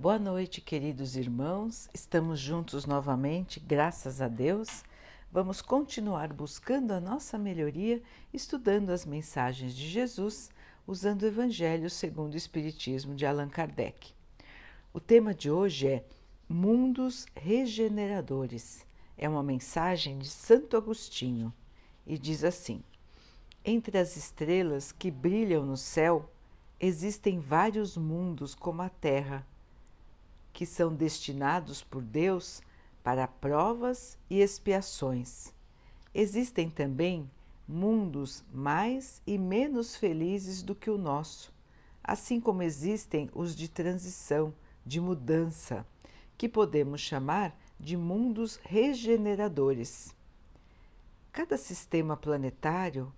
Boa noite, queridos irmãos. Estamos juntos novamente, graças a Deus. Vamos continuar buscando a nossa melhoria, estudando as mensagens de Jesus, usando o Evangelho segundo o Espiritismo de Allan Kardec. O tema de hoje é Mundos Regeneradores. É uma mensagem de Santo Agostinho e diz assim: Entre as estrelas que brilham no céu, existem vários mundos como a Terra que são destinados por Deus para provas e expiações. Existem também mundos mais e menos felizes do que o nosso, assim como existem os de transição, de mudança, que podemos chamar de mundos regeneradores. Cada sistema planetário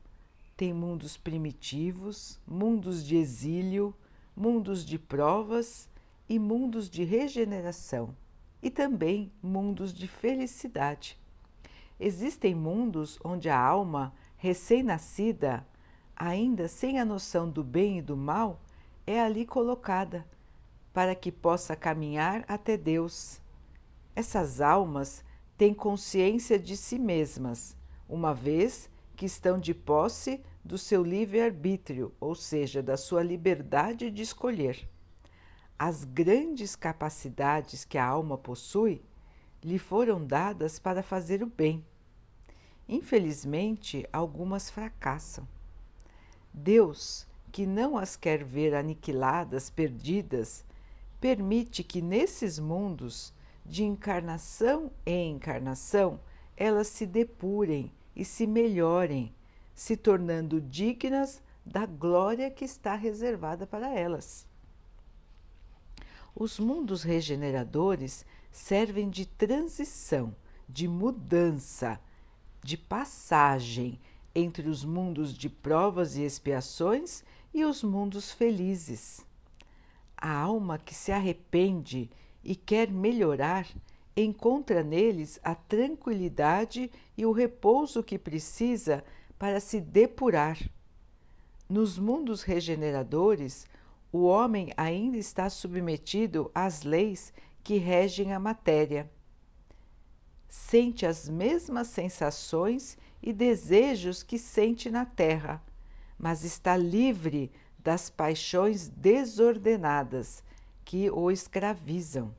tem mundos primitivos, mundos de exílio, mundos de provas e mundos de regeneração, e também mundos de felicidade. Existem mundos onde a alma recém-nascida, ainda sem a noção do bem e do mal, é ali colocada para que possa caminhar até Deus. Essas almas têm consciência de si mesmas, uma vez que estão de posse do seu livre-arbítrio, ou seja, da sua liberdade de escolher as grandes capacidades que a alma possui lhe foram dadas para fazer o bem. Infelizmente, algumas fracassam. Deus, que não as quer ver aniquiladas, perdidas, permite que nesses mundos, de encarnação em encarnação, elas se depurem e se melhorem, se tornando dignas da glória que está reservada para elas. Os mundos regeneradores servem de transição, de mudança, de passagem entre os mundos de provas e expiações e os mundos felizes. A alma que se arrepende e quer melhorar encontra neles a tranquilidade e o repouso que precisa para se depurar. Nos mundos regeneradores, o homem ainda está submetido às leis que regem a matéria. Sente as mesmas sensações e desejos que sente na terra, mas está livre das paixões desordenadas que o escravizam.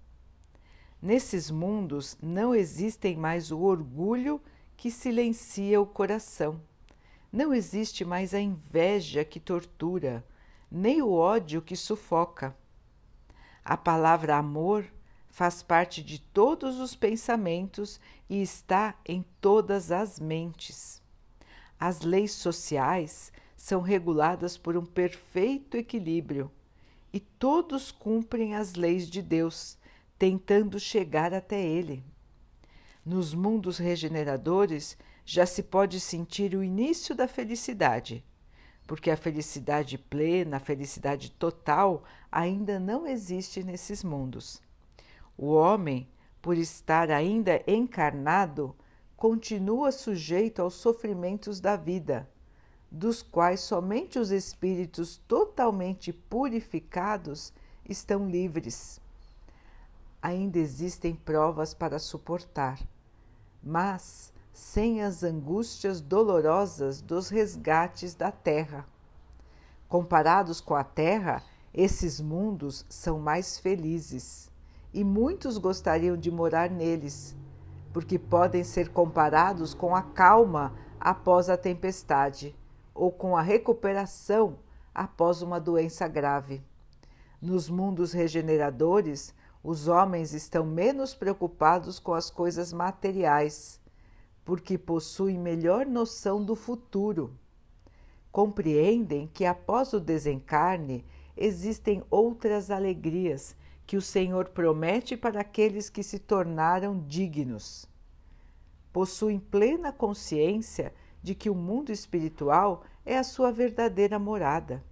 Nesses mundos não existem mais o orgulho que silencia o coração. Não existe mais a inveja que tortura, nem o ódio que sufoca. A palavra amor faz parte de todos os pensamentos e está em todas as mentes. As leis sociais são reguladas por um perfeito equilíbrio e todos cumprem as leis de Deus, tentando chegar até Ele. Nos mundos regeneradores já se pode sentir o início da felicidade porque a felicidade plena, a felicidade total, ainda não existe nesses mundos. O homem, por estar ainda encarnado, continua sujeito aos sofrimentos da vida, dos quais somente os espíritos totalmente purificados estão livres. Ainda existem provas para suportar, mas sem as angústias dolorosas dos resgates da terra. Comparados com a terra, esses mundos são mais felizes e muitos gostariam de morar neles, porque podem ser comparados com a calma após a tempestade ou com a recuperação após uma doença grave. Nos mundos regeneradores, os homens estão menos preocupados com as coisas materiais porque possuem melhor noção do futuro. Compreendem que após o desencarne existem outras alegrias que o Senhor promete para aqueles que se tornaram dignos. Possuem plena consciência de que o mundo espiritual é a sua verdadeira morada.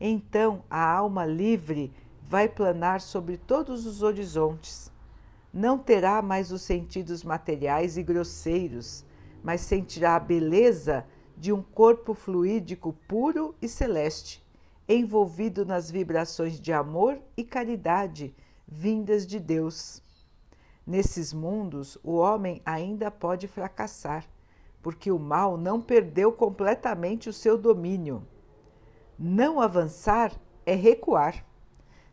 Então a alma livre vai planar sobre todos os horizontes não terá mais os sentidos materiais e grosseiros, mas sentirá a beleza de um corpo fluídico puro e celeste, envolvido nas vibrações de amor e caridade vindas de Deus. Nesses mundos, o homem ainda pode fracassar, porque o mal não perdeu completamente o seu domínio. Não avançar é recuar.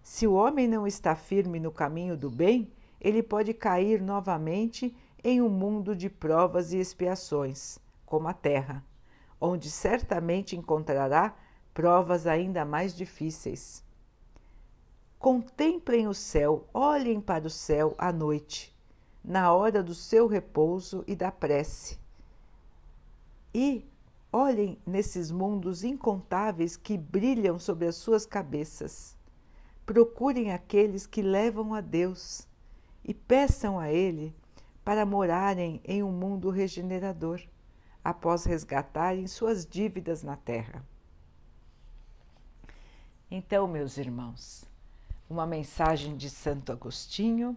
Se o homem não está firme no caminho do bem, ele pode cair novamente em um mundo de provas e expiações, como a Terra, onde certamente encontrará provas ainda mais difíceis. Contemplem o céu, olhem para o céu à noite, na hora do seu repouso e da prece. E olhem nesses mundos incontáveis que brilham sobre as suas cabeças. Procurem aqueles que levam a Deus e peçam a Ele para morarem em um mundo regenerador, após resgatarem suas dívidas na terra. Então, meus irmãos, uma mensagem de Santo Agostinho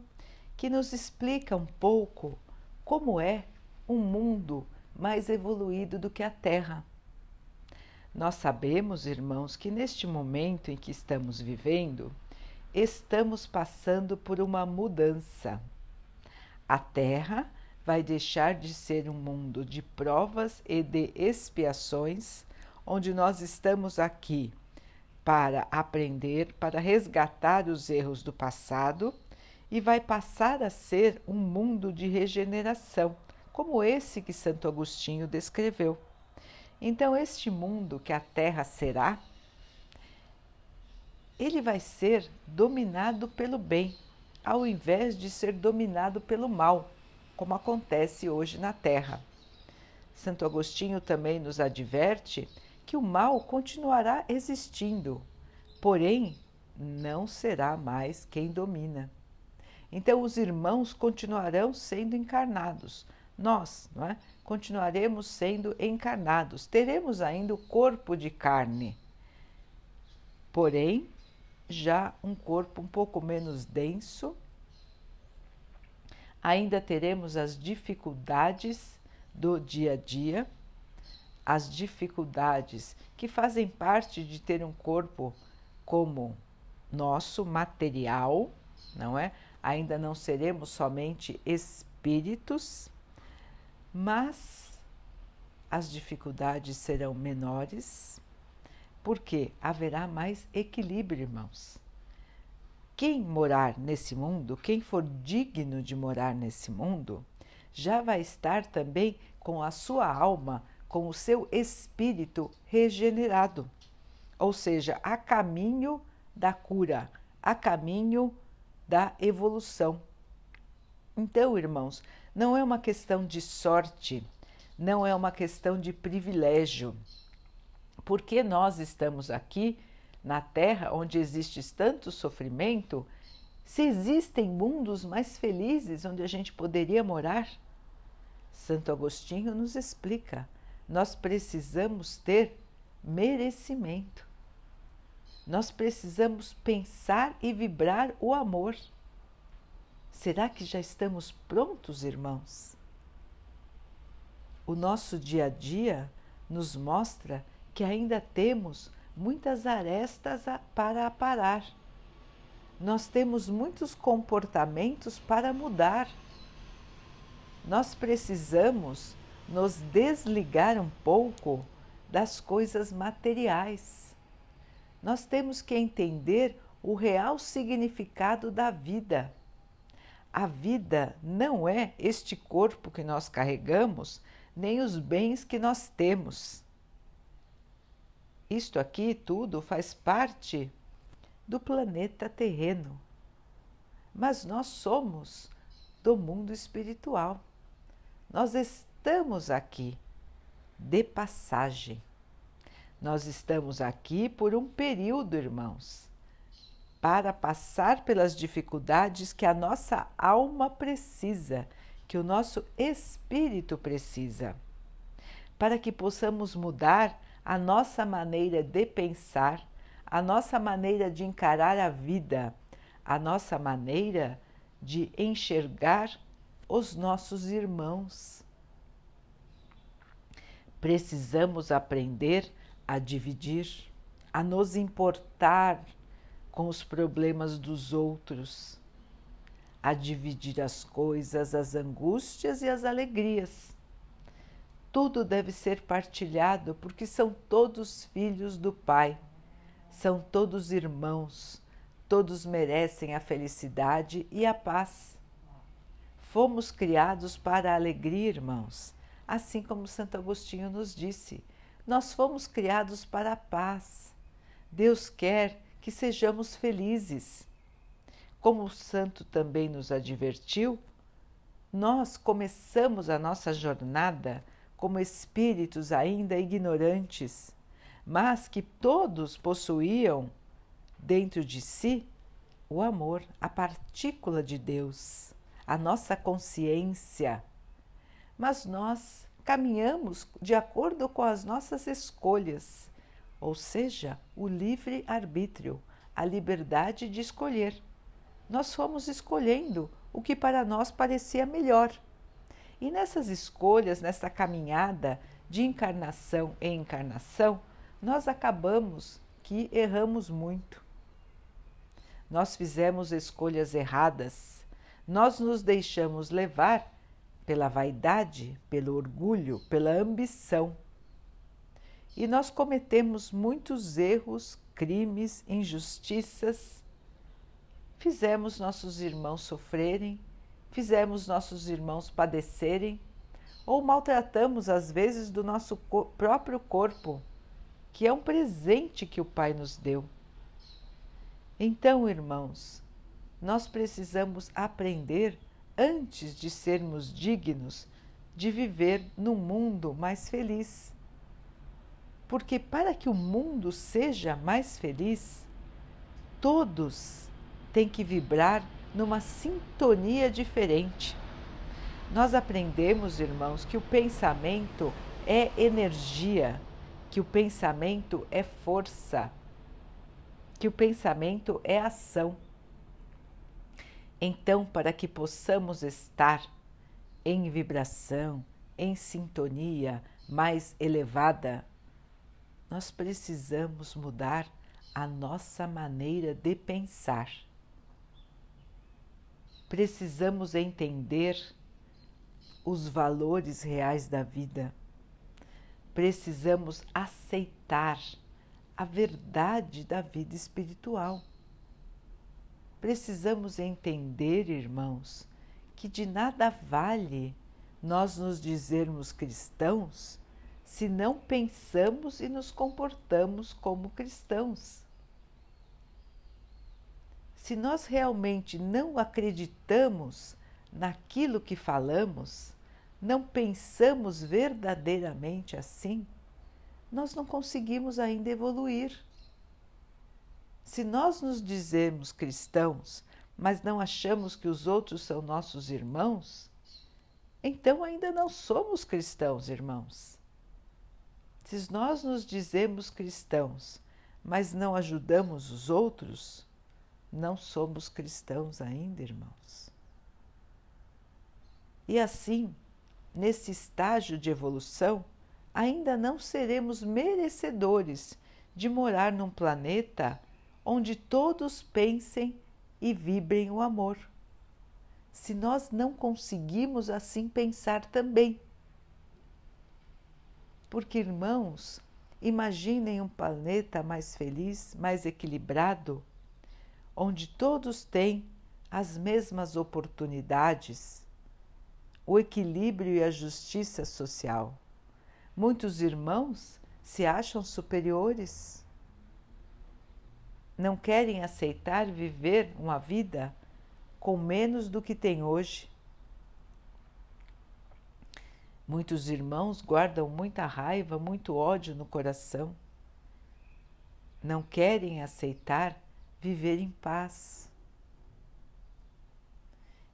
que nos explica um pouco como é um mundo mais evoluído do que a Terra. Nós sabemos, irmãos, que neste momento em que estamos vivendo, estamos passando por uma mudança. A Terra vai deixar de ser um mundo de provas e de expiações, onde nós estamos aqui para aprender, para resgatar os erros do passado e vai passar a ser um mundo de regeneração, como esse que Santo Agostinho descreveu. Então, este mundo que a Terra será, ele vai ser dominado pelo bem, ao invés de ser dominado pelo mal, como acontece hoje na Terra. Santo Agostinho também nos adverte que o mal continuará existindo, porém não será mais quem domina. Então, os irmãos continuarão sendo encarnados, nós não é? continuaremos sendo encarnados, teremos ainda o corpo de carne, porém, já um corpo um pouco menos denso, ainda teremos as dificuldades do dia a dia as dificuldades que fazem parte de ter um corpo como nosso material, não é? Ainda não seremos somente espíritos, mas as dificuldades serão menores, porque haverá mais equilíbrio, irmãos. Quem morar nesse mundo, quem for digno de morar nesse mundo, já vai estar também com a sua alma com o seu espírito regenerado, ou seja, a caminho da cura, a caminho da evolução. Então, irmãos, não é uma questão de sorte, não é uma questão de privilégio. Porque nós estamos aqui na Terra onde existe tanto sofrimento, se existem mundos mais felizes onde a gente poderia morar? Santo Agostinho nos explica nós precisamos ter merecimento. Nós precisamos pensar e vibrar o amor. Será que já estamos prontos, irmãos? O nosso dia a dia nos mostra que ainda temos muitas arestas para aparar. Nós temos muitos comportamentos para mudar. Nós precisamos nos desligar um pouco das coisas materiais. Nós temos que entender o real significado da vida. A vida não é este corpo que nós carregamos, nem os bens que nós temos. Isto aqui tudo faz parte do planeta terreno. Mas nós somos do mundo espiritual. Nós estamos aqui de passagem. Nós estamos aqui por um período, irmãos, para passar pelas dificuldades que a nossa alma precisa, que o nosso espírito precisa, para que possamos mudar a nossa maneira de pensar, a nossa maneira de encarar a vida, a nossa maneira de enxergar os nossos irmãos. Precisamos aprender a dividir, a nos importar com os problemas dos outros, a dividir as coisas, as angústias e as alegrias. Tudo deve ser partilhado porque são todos filhos do Pai, são todos irmãos, todos merecem a felicidade e a paz. Fomos criados para a alegria, irmãos, assim como Santo Agostinho nos disse. Nós fomos criados para a paz. Deus quer que sejamos felizes. Como o santo também nos advertiu, nós começamos a nossa jornada como espíritos ainda ignorantes, mas que todos possuíam dentro de si o amor, a partícula de Deus, a nossa consciência. Mas nós caminhamos de acordo com as nossas escolhas, ou seja, o livre arbítrio, a liberdade de escolher nós fomos escolhendo o que para nós parecia melhor. E nessas escolhas, nessa caminhada de encarnação em encarnação, nós acabamos que erramos muito. Nós fizemos escolhas erradas, nós nos deixamos levar pela vaidade, pelo orgulho, pela ambição. E nós cometemos muitos erros, crimes, injustiças fizemos nossos irmãos sofrerem, fizemos nossos irmãos padecerem, ou maltratamos às vezes do nosso próprio corpo, que é um presente que o Pai nos deu. Então, irmãos, nós precisamos aprender antes de sermos dignos de viver num mundo mais feliz. Porque para que o mundo seja mais feliz, todos tem que vibrar numa sintonia diferente. Nós aprendemos, irmãos, que o pensamento é energia, que o pensamento é força, que o pensamento é ação. Então, para que possamos estar em vibração, em sintonia mais elevada, nós precisamos mudar a nossa maneira de pensar precisamos entender os valores reais da vida. Precisamos aceitar a verdade da vida espiritual. Precisamos entender, irmãos, que de nada vale nós nos dizermos cristãos se não pensamos e nos comportamos como cristãos. Se nós realmente não acreditamos naquilo que falamos, não pensamos verdadeiramente assim, nós não conseguimos ainda evoluir. Se nós nos dizemos cristãos, mas não achamos que os outros são nossos irmãos, então ainda não somos cristãos, irmãos. Se nós nos dizemos cristãos, mas não ajudamos os outros, não somos cristãos ainda, irmãos. E assim, nesse estágio de evolução, ainda não seremos merecedores de morar num planeta onde todos pensem e vibrem o amor. Se nós não conseguimos assim pensar também. Porque, irmãos, imaginem um planeta mais feliz, mais equilibrado, onde todos têm as mesmas oportunidades, o equilíbrio e a justiça social. Muitos irmãos se acham superiores, não querem aceitar viver uma vida com menos do que tem hoje. Muitos irmãos guardam muita raiva, muito ódio no coração. Não querem aceitar viver em paz.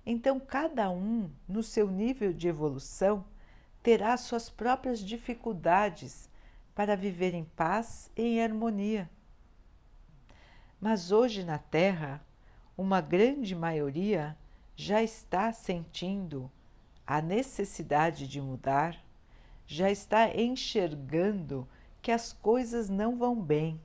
Então, cada um, no seu nível de evolução, terá suas próprias dificuldades para viver em paz e em harmonia. Mas hoje na Terra, uma grande maioria já está sentindo a necessidade de mudar, já está enxergando que as coisas não vão bem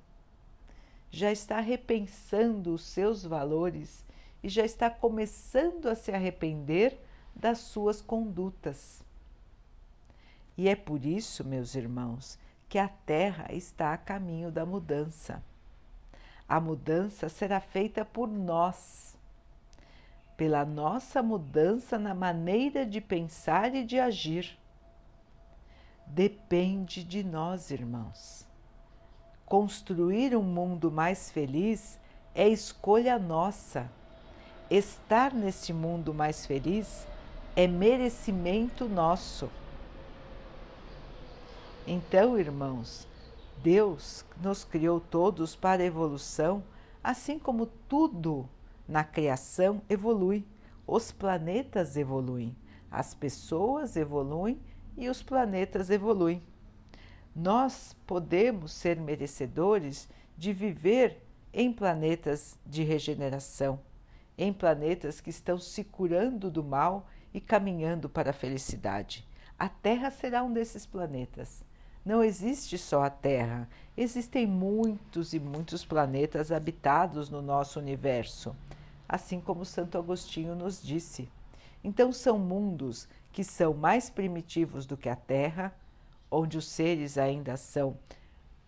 já está repensando os seus valores e já está começando a se arrepender das suas condutas. E é por isso, meus irmãos, que a Terra está a caminho da mudança. A mudança será feita por nós, pela nossa mudança na maneira de pensar e de agir. Depende de nós, irmãos. Construir um mundo mais feliz é escolha nossa. Estar neste mundo mais feliz é merecimento nosso. Então, irmãos, Deus nos criou todos para evolução, assim como tudo na criação evolui. Os planetas evoluem, as pessoas evoluem e os planetas evoluem. Nós podemos ser merecedores de viver em planetas de regeneração, em planetas que estão se curando do mal e caminhando para a felicidade. A Terra será um desses planetas. Não existe só a Terra, existem muitos e muitos planetas habitados no nosso universo, assim como Santo Agostinho nos disse. Então, são mundos que são mais primitivos do que a Terra, onde os seres ainda são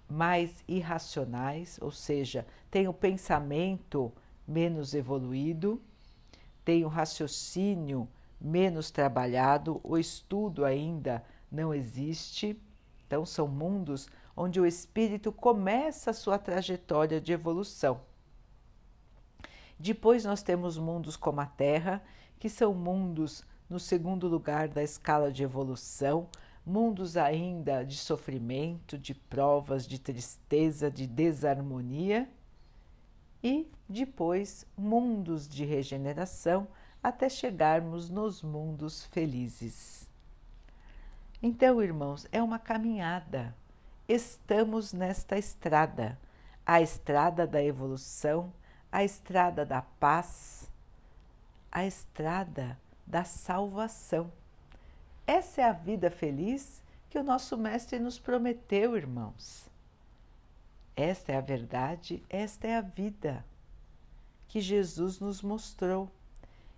mais irracionais, ou seja, têm o pensamento menos evoluído, têm o raciocínio menos trabalhado, o estudo ainda não existe. Então, são mundos onde o espírito começa a sua trajetória de evolução. Depois, nós temos mundos como a Terra, que são mundos no segundo lugar da escala de evolução, mundos ainda de sofrimento, de provas, de tristeza, de desarmonia, e depois mundos de regeneração até chegarmos nos mundos felizes. Então, irmãos, é uma caminhada. Estamos nesta estrada, a estrada da evolução, a estrada da paz, a estrada da salvação. Essa é a vida feliz que o nosso Mestre nos prometeu, irmãos. Esta é a verdade, esta é a vida que Jesus nos mostrou.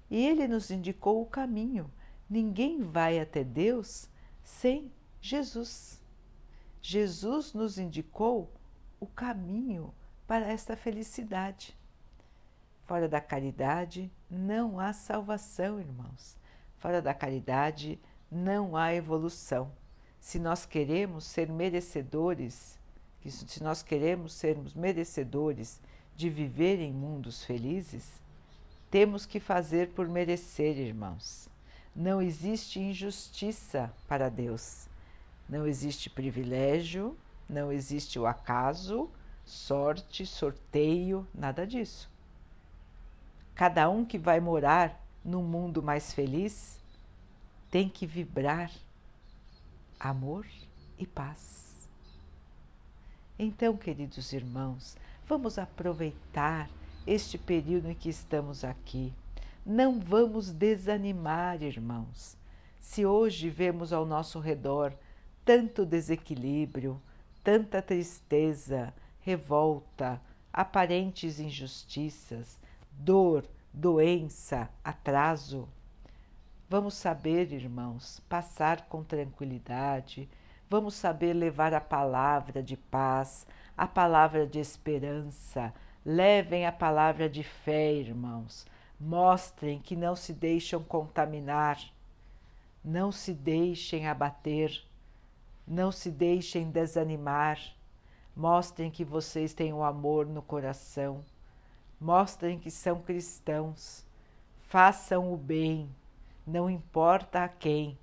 E ele nos indicou o caminho. Ninguém vai até Deus sem Jesus. Jesus nos indicou o caminho para esta felicidade. Fora da caridade não há salvação, irmãos. Fora da caridade não há evolução. Se nós queremos ser merecedores, se nós queremos sermos merecedores de viver em mundos felizes, temos que fazer por merecer, irmãos. Não existe injustiça para Deus. Não existe privilégio, não existe o acaso, sorte, sorteio, nada disso. Cada um que vai morar num mundo mais feliz tem que vibrar amor e paz. Então, queridos irmãos, vamos aproveitar este período em que estamos aqui. Não vamos desanimar, irmãos. Se hoje vemos ao nosso redor tanto desequilíbrio, tanta tristeza, revolta, aparentes injustiças, dor, doença, atraso, Vamos saber, irmãos, passar com tranquilidade, vamos saber levar a palavra de paz, a palavra de esperança. Levem a palavra de fé, irmãos. Mostrem que não se deixam contaminar, não se deixem abater, não se deixem desanimar. Mostrem que vocês têm o amor no coração. Mostrem que são cristãos. Façam o bem não importa a quem,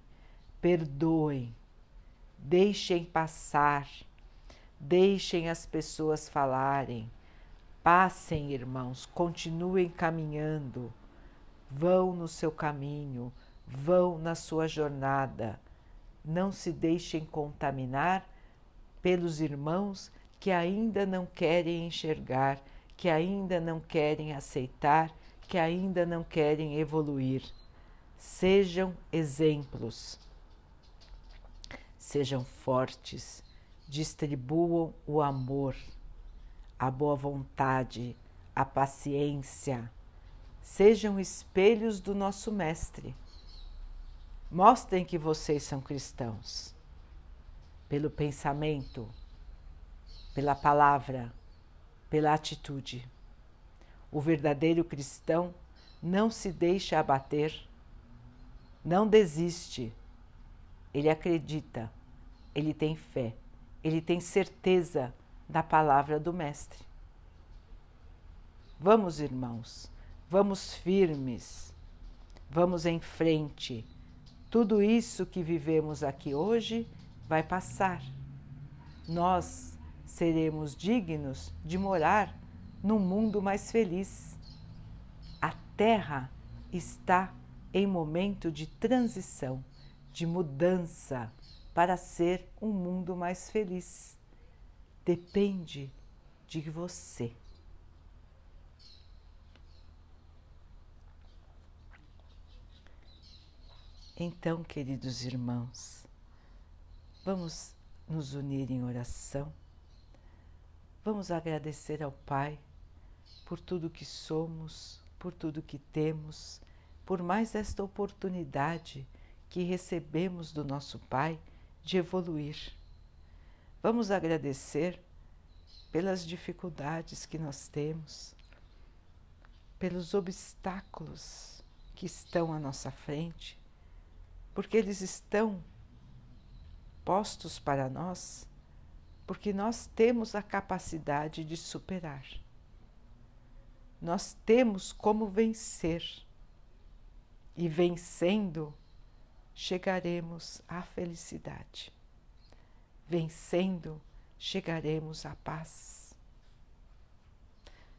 perdoem, deixem passar, deixem as pessoas falarem, passem, irmãos, continuem caminhando, vão no seu caminho, vão na sua jornada, não se deixem contaminar pelos irmãos que ainda não querem enxergar, que ainda não querem aceitar, que ainda não querem evoluir. Sejam exemplos, sejam fortes, distribuam o amor, a boa vontade, a paciência. sejam espelhos do nosso Mestre. Mostrem que vocês são cristãos, pelo pensamento, pela palavra, pela atitude. O verdadeiro cristão não se deixa abater, não desiste, ele acredita, ele tem fé, ele tem certeza da palavra do Mestre. Vamos, irmãos, vamos firmes, vamos em frente. Tudo isso que vivemos aqui hoje vai passar. Nós seremos dignos de morar num mundo mais feliz. A Terra está em momento de transição, de mudança para ser um mundo mais feliz. Depende de você. Então, queridos irmãos, vamos nos unir em oração. Vamos agradecer ao Pai por tudo que somos, por tudo que temos, por mais esta oportunidade que recebemos do nosso Pai de evoluir. Vamos agradecer pelas dificuldades que nós temos, pelos obstáculos que estão à nossa frente, porque eles estão postos para nós, porque nós temos a capacidade de superar. Nós temos como vencer, e vencendo, chegaremos à felicidade. Vencendo, chegaremos à paz.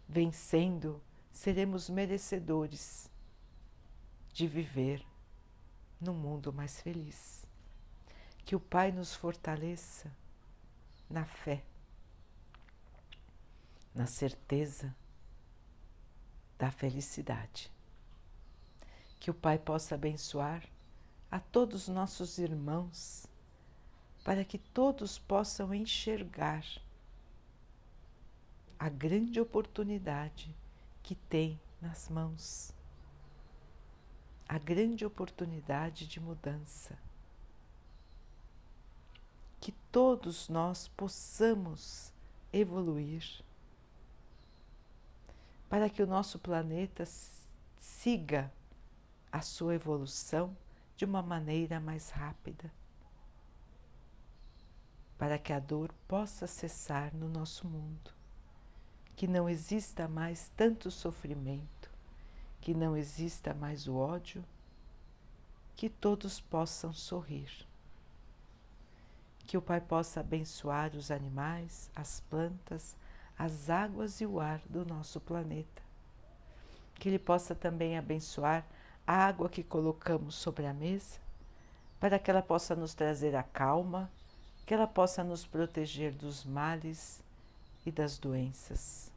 Vencendo, seremos merecedores de viver num mundo mais feliz. Que o Pai nos fortaleça na fé, na certeza da felicidade. Que o Pai possa abençoar a todos nossos irmãos, para que todos possam enxergar a grande oportunidade que tem nas mãos a grande oportunidade de mudança. Que todos nós possamos evoluir para que o nosso planeta siga a sua evolução de uma maneira mais rápida, para que a dor possa cessar no nosso mundo, que não exista mais tanto sofrimento que não exista mais o ódio, que todos possam sorrir. Que o Pai possa abençoar os animais, as plantas, as águas e o ar do nosso planeta. Que Ele possa também abençoar a água que colocamos sobre a mesa, para que ela possa nos trazer a calma, que ela possa nos proteger dos males e das doenças.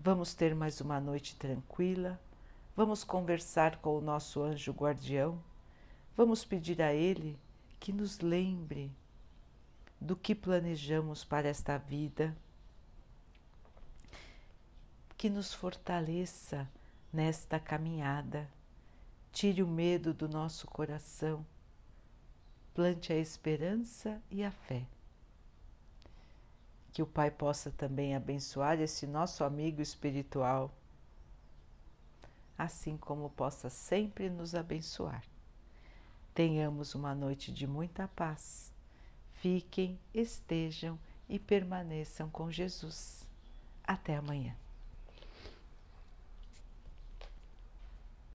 Vamos ter mais uma noite tranquila, vamos conversar com o nosso anjo guardião, vamos pedir a ele que nos lembre do que planejamos para esta vida, que nos fortaleça nesta caminhada, tire o medo do nosso coração, plante a esperança e a fé que o Pai possa também abençoar esse nosso amigo espiritual, assim como possa sempre nos abençoar. Tenhamos uma noite de muita paz. Fiquem, estejam e permaneçam com Jesus. Até amanhã.